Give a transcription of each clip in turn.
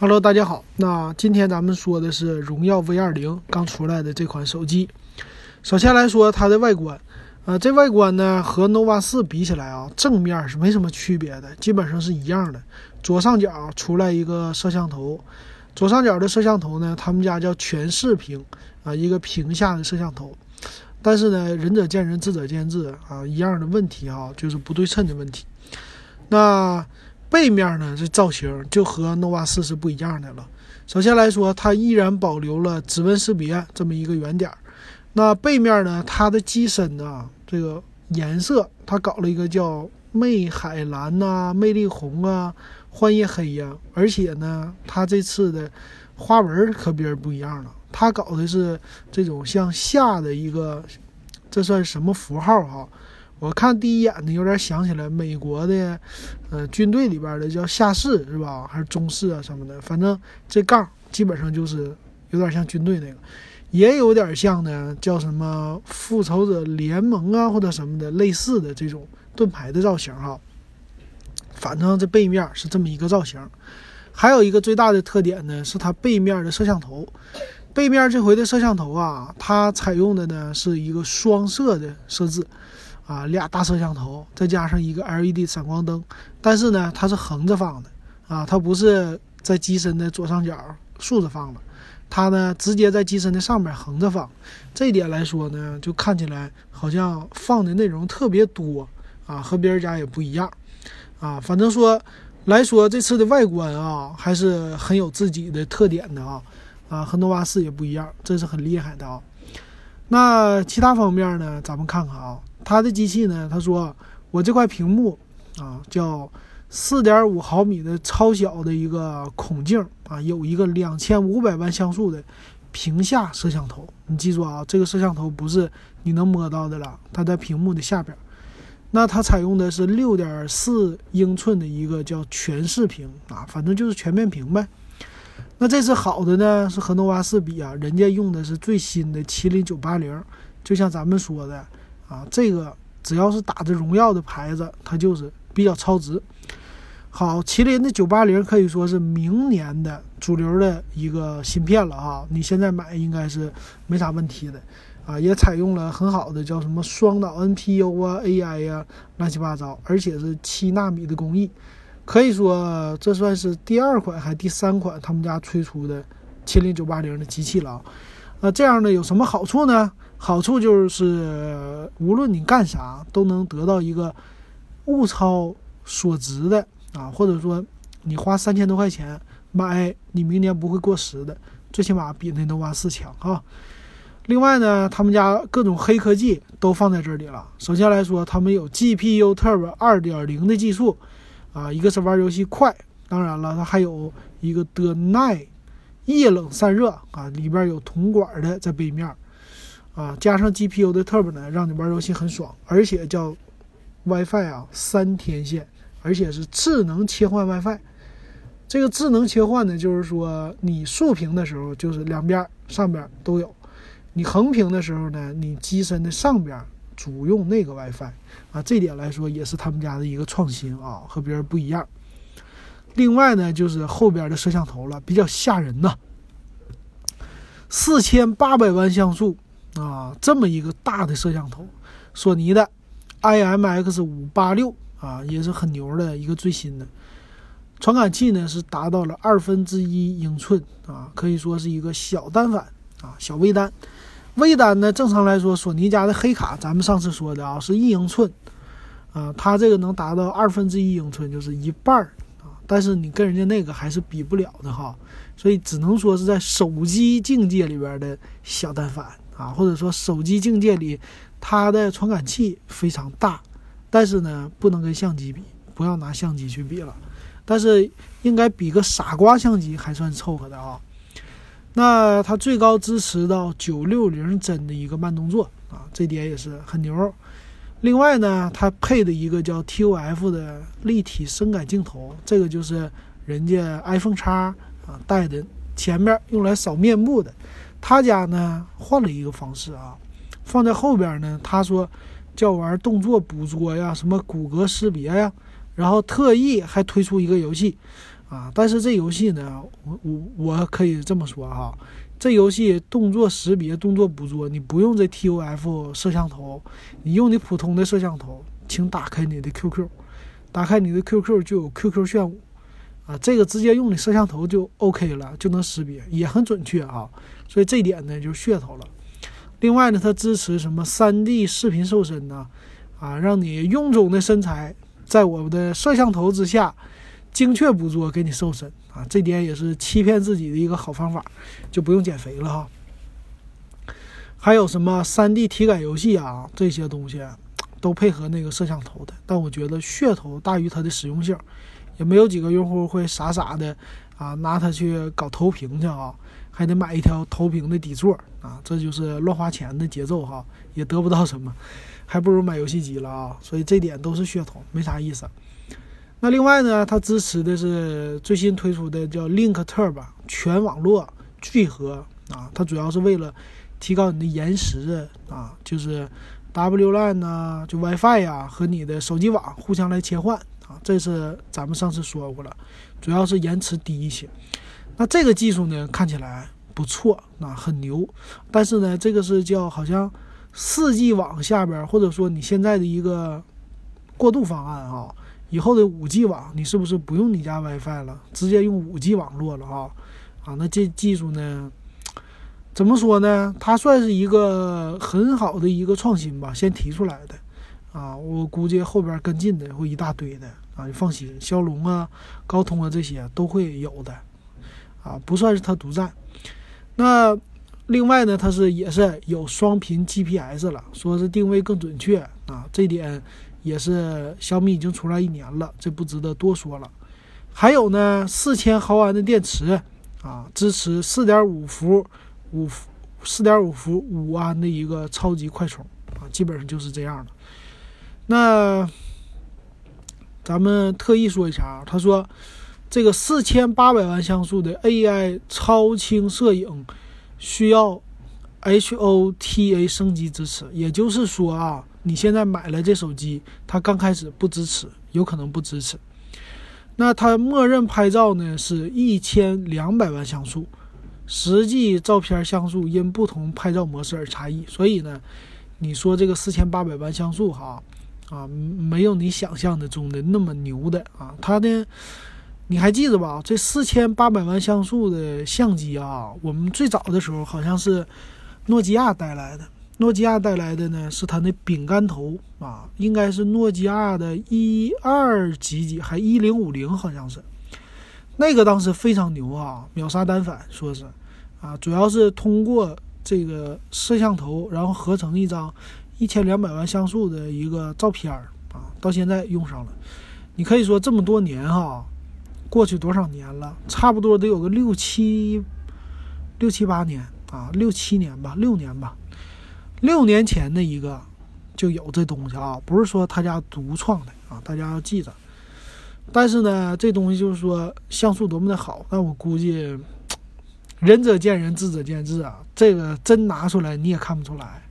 Hello，大家好。那今天咱们说的是荣耀 V 二零刚出来的这款手机。首先来说它的外观，呃，这外观呢和 nova 四比起来啊，正面是没什么区别的，基本上是一样的。左上角出来一个摄像头，左上角的摄像头呢，他们家叫全视屏啊，一个屏下的摄像头。但是呢，仁者见仁，智者见智啊，一样的问题哈，就是不对称的问题。那背面呢，这造型就和 nova 四是不一样的了。首先来说，它依然保留了指纹识别这么一个原点。那背面呢，它的机身呢，这个颜色它搞了一个叫魅海蓝呐、魅力红啊、幻夜黑呀。而且呢，它这次的花纹和别人不一样了，它搞的是这种向下的一个，这算什么符号哈？我看第一眼呢，有点想起来美国的，呃，军队里边的叫下士是吧？还是中士啊什么的？反正这杠基本上就是有点像军队那个，也有点像呢，叫什么复仇者联盟啊或者什么的类似的这种盾牌的造型哈。反正这背面是这么一个造型。还有一个最大的特点呢，是它背面的摄像头。背面这回的摄像头啊，它采用的呢是一个双摄的设置。啊，俩大摄像头，再加上一个 LED 闪光灯，但是呢，它是横着放的啊，它不是在机身的左上角竖着放的，它呢直接在机身的上面横着放。这一点来说呢，就看起来好像放的内容特别多啊，和别人家也不一样啊。反正说来说，这次的外观啊，还是很有自己的特点的啊啊，和 nova 四也不一样，这是很厉害的啊。那其他方面呢，咱们看看啊。它的机器呢？他说我这块屏幕啊，叫四点五毫米的超小的一个孔径啊，有一个两千五百万像素的屏下摄像头。你记住啊，这个摄像头不是你能摸到的了，它在屏幕的下边。那它采用的是六点四英寸的一个叫全视屏啊，反正就是全面屏呗。那这次好的呢，是和 nova 四比啊，人家用的是最新的麒麟九八零，就像咱们说的。啊，这个只要是打着荣耀的牌子，它就是比较超值。好，麒麟的九八零可以说是明年的主流的一个芯片了哈，你现在买应该是没啥问题的啊，也采用了很好的叫什么双脑 NPU 啊、AI 呀，乱七八糟，而且是七纳米的工艺，可以说这算是第二款还第三款他们家推出的麒麟九八零的机器了啊。那这样呢有什么好处呢？好处就是，无论你干啥，都能得到一个物超所值的啊，或者说你花三千多块钱买，你明年不会过时的，最起码比那 nova 四强啊。另外呢，他们家各种黑科技都放在这里了。首先来说，他们有 GPU Turbo 二点零的技术啊，一个是玩游戏快，当然了，它还有一个的耐液冷散热啊，里边有铜管的在背面。啊，加上 GPU 的 Turbo 呢，让你玩游戏很爽，而且叫 WiFi 啊，三天线，而且是智能切换 WiFi。这个智能切换呢，就是说你竖屏的时候，就是两边上边都有；你横屏的时候呢，你机身的上边主用那个 WiFi。啊，这点来说也是他们家的一个创新啊，和别人不一样。另外呢，就是后边的摄像头了，比较吓人呐，四千八百万像素。啊，这么一个大的摄像头，索尼的 IMX 五八六啊，也是很牛的一个最新的。传感器呢是达到了二分之一英寸啊，可以说是一个小单反啊，小微单。微单呢，正常来说，索尼家的黑卡，咱们上次说的啊，是一英寸啊，它这个能达到二分之一英寸，就是一半儿。但是你跟人家那个还是比不了的哈，所以只能说是在手机境界里边的小单反。啊，或者说手机境界里，它的传感器非常大，但是呢，不能跟相机比，不要拿相机去比了，但是应该比个傻瓜相机还算凑合的啊。那它最高支持到九六零帧的一个慢动作啊，这点也是很牛。另外呢，它配的一个叫 TOF 的立体深感镜头，这个就是人家 iPhone 叉啊带的，前面用来扫面部的。他家呢换了一个方式啊，放在后边呢。他说叫玩动作捕捉呀，什么骨骼识别呀，然后特意还推出一个游戏啊。但是这游戏呢，我我我可以这么说哈，这游戏动作识别、动作捕捉，你不用这 TOF 摄像头，你用你普通的摄像头，请打开你的 QQ，打开你的 QQ 就有 QQ 炫舞啊，这个直接用你摄像头就 OK 了，就能识别，也很准确啊。所以这点呢就是噱头了。另外呢，它支持什么 3D 视频瘦身呢？啊，让你臃肿的身材在我们的摄像头之下精确捕捉，给你瘦身啊！这点也是欺骗自己的一个好方法，就不用减肥了哈。还有什么 3D 体感游戏啊，这些东西都配合那个摄像头的，但我觉得噱头大于它的实用性，也没有几个用户会傻傻的啊拿它去搞投屏去啊，还得买一条投屏的底座啊，这就是乱花钱的节奏哈，也得不到什么。还不如买游戏机了啊，所以这点都是噱头，没啥意思。那另外呢，它支持的是最新推出的叫 Link Turbo 全网络聚合啊，它主要是为了提高你的延时啊，就是 WLAN 呐，就 WiFi 呀和你的手机网互相来切换啊，这是咱们上次说过了，主要是延迟低一些。那这个技术呢，看起来不错，啊，很牛，但是呢，这个是叫好像。四 G 网下边，或者说你现在的一个过渡方案啊，以后的五 G 网，你是不是不用你家 WiFi 了，直接用五 G 网络了啊？啊，那这技术呢，怎么说呢？它算是一个很好的一个创新吧，先提出来的啊。我估计后边跟进的会一大堆的啊，你放心，骁龙啊、高通啊这些都会有的啊，不算是它独占。那。另外呢，它是也是有双频 GPS 了，说是定位更准确啊，这点也是小米已经出来一年了，这不值得多说了。还有呢，四千毫安的电池啊，支持四点五伏五四点五伏五安的一个超级快充啊，基本上就是这样的。那咱们特意说一下啊，他说这个四千八百万像素的 AI 超清摄影。需要 HOTA 升级支持，也就是说啊，你现在买了这手机，它刚开始不支持，有可能不支持。那它默认拍照呢是一千两百万像素，实际照片像素因不同拍照模式而差异。所以呢，你说这个四千八百万像素哈啊，没有你想象的中的那么牛的啊，它呢。你还记得吧？这四千八百万像素的相机啊，我们最早的时候好像是诺基亚带来的。诺基亚带来的呢是它那饼干头啊，应该是诺基亚的一二几几还一零五零，好像是那个当时非常牛啊，秒杀单反，说是啊，主要是通过这个摄像头，然后合成一张一千两百万像素的一个照片儿啊，到现在用上了。你可以说这么多年哈。过去多少年了？差不多得有个六七、六七八年啊，六七年吧，六年吧。六年前的一个就有这东西啊，不是说他家独创的啊，大家要记着。但是呢，这东西就是说像素多么的好，但我估计仁者见仁，智者见智啊。这个真拿出来你也看不出来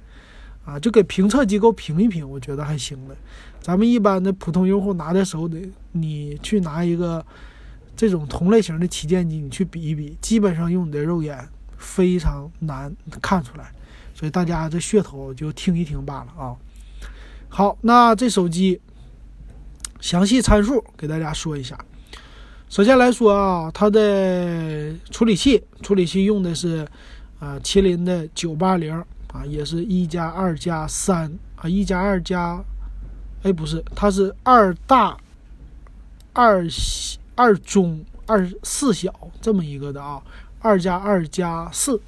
啊，就给评测机构评一评，我觉得还行的。咱们一般的普通用户拿在手里，你去拿一个。这种同类型的旗舰机，你去比一比，基本上用你的肉眼非常难看出来，所以大家这噱头就听一听罢了啊。好，那这手机详细参数给大家说一下。首先来说啊，它的处理器，处理器用的是啊麒麟的九八零啊，也是一加二加三啊，一加二加，哎不是，它是二大二。二中二四小这么一个的啊，二加二加四，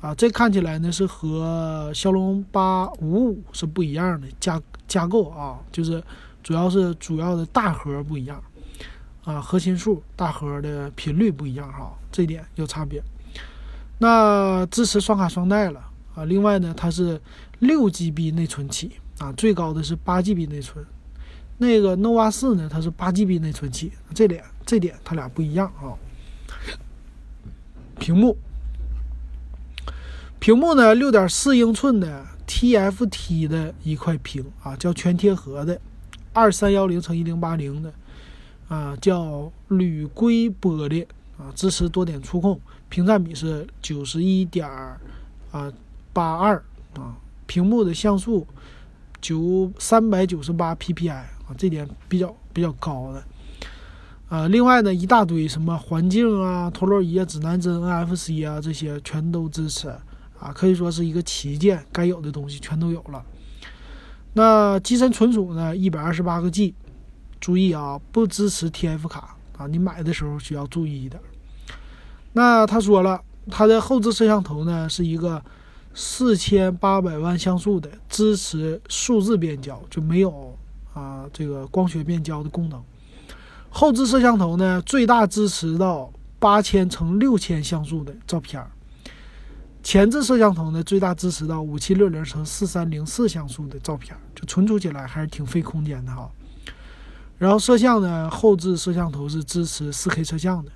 啊，这看起来呢是和骁龙八五五是不一样的架架构啊，就是主要是主要的大核不一样，啊，核心数大核的频率不一样哈，这点有差别。那支持双卡双待了啊，另外呢它是六 GB 内存起啊，最高的是八 GB 内存。那个 nova 四呢，它是八 GB 内存器，这点这点它俩不一样啊。屏幕，屏幕呢，六点四英寸的 TFT 的一块屏啊，叫全贴合的，二三幺零乘一零八零的，啊，叫铝硅玻璃啊，支持多点触控，屏占比是九十一点啊八二啊，屏幕的像素九三百九十八 PPI 啊，这点比较比较高的。啊，另外呢，一大堆什么环境啊、陀螺仪啊、指南针、NFC 啊，这些全都支持啊，可以说是一个旗舰，该有的东西全都有了。那机身存储呢，一百二十八个 G，注意啊，不支持 TF 卡啊，你买的时候需要注意一点。那他说了，它的后置摄像头呢是一个四千八百万像素的，支持数字变焦，就没有啊这个光学变焦的功能。后置摄像头呢，最大支持到八千乘六千像素的照片儿；前置摄像头呢，最大支持到五七六零乘四三零四像素的照片儿，就存储起来还是挺费空间的哈。然后摄像呢，后置摄像头是支持四 K 摄像的，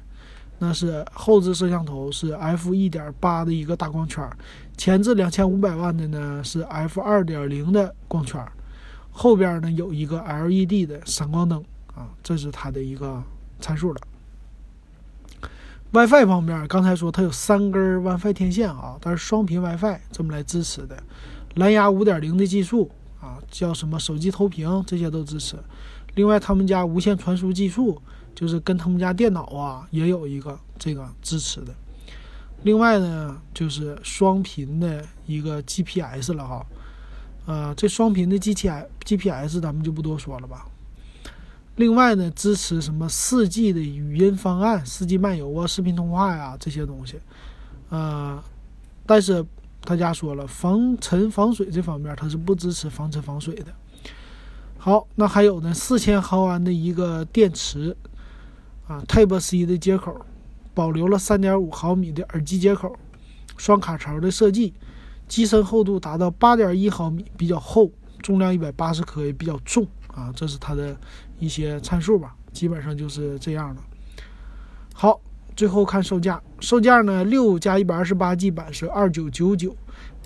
那是后置摄像头是 f 一点八的一个大光圈，前置两千五百万的呢是 f 二点零的光圈，后边呢有一个 LED 的闪光灯。啊，这是它的一个参数了。WiFi 方面，刚才说它有三根 WiFi 天线啊，它是双频 WiFi 这么来支持的。蓝牙5.0的技术啊，叫什么手机投屏这些都支持。另外，他们家无线传输技术就是跟他们家电脑啊也有一个这个支持的。另外呢，就是双频的一个 GPS 了哈。呃，这双频的 GTS GPS 咱们就不多说了吧。另外呢，支持什么四 G 的语音方案、四 G 漫游啊、视频通话呀这些东西，呃，但是他家说了，防尘防水这方面它是不支持防尘防水的。好，那还有呢，四千毫安的一个电池啊，Type C 的接口，保留了三点五毫米的耳机接口，双卡槽的设计，机身厚度达到八点一毫米，比较厚，重量一百八十克也比较重。啊，这是它的一些参数吧，基本上就是这样的。好，最后看售价，售价呢，六加一百二十八 G 版是二九九九，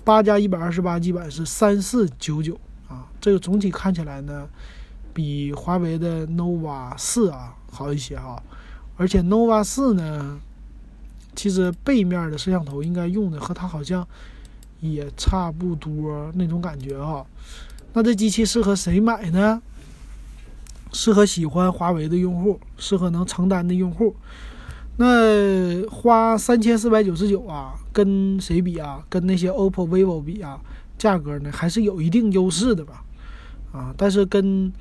八加一百二十八 G 版是三四九九啊。这个总体看起来呢，比华为的 nova 四啊好一些哈。而且 nova 四呢，其实背面的摄像头应该用的和它好像也差不多那种感觉哈。那这机器适合谁买呢？适合喜欢华为的用户，适合能承担的用户。那花三千四百九十九啊，跟谁比啊？跟那些 OPPO、vivo 比啊，价格呢还是有一定优势的吧？啊，但是跟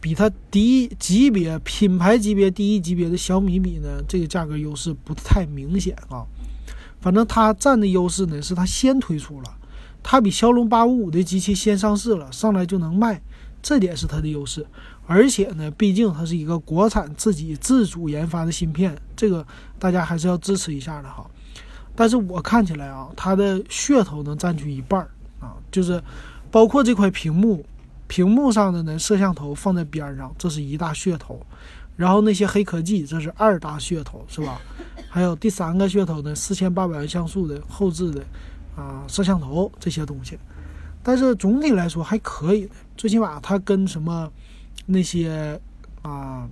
比它低级别、品牌级别低一级别的小米比呢，这个价格优势不太明显啊。反正它占的优势呢，是它先推出了，它比骁龙八五五的机器先上市了，上来就能卖，这点是它的优势。而且呢，毕竟它是一个国产自己自主研发的芯片，这个大家还是要支持一下的哈。但是我看起来啊，它的噱头能占据一半儿啊，就是包括这块屏幕，屏幕上的呢摄像头放在边上，这是一大噱头。然后那些黑科技，这是二大噱头，是吧？还有第三个噱头呢，四千八百万像素的后置的啊摄像头这些东西。但是总体来说还可以，最起码它跟什么。那些啊，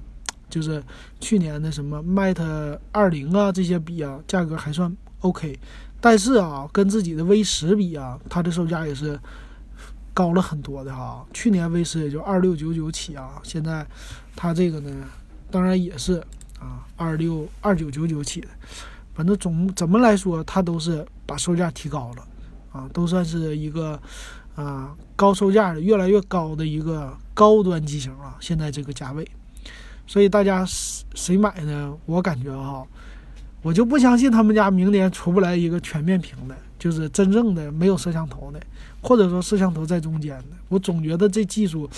就是去年的什么 Mate 二零啊，这些比啊，价格还算 OK。但是啊，跟自己的 V 十比啊，它的售价也是高了很多的哈。去年 V 十也就二六九九起啊，现在它这个呢，当然也是啊，二六二九九九起的。反正总怎么来说，它都是把售价提高了啊，都算是一个。啊，高售价的越来越高的一个高端机型了，现在这个价位，所以大家谁买呢？我感觉哈，我就不相信他们家明年出不来一个全面屏的，就是真正的没有摄像头的，或者说摄像头在中间的。我总觉得这技术，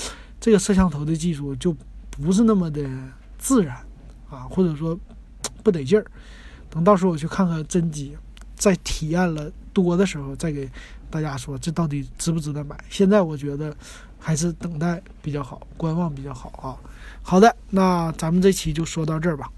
这个摄像头的技术就不是那么的自然啊，或者说不得劲儿。等到时候我去看看真机，在体验了多的时候再给。大家说这到底值不值得买？现在我觉得还是等待比较好，观望比较好啊。好的，那咱们这期就说到这儿吧。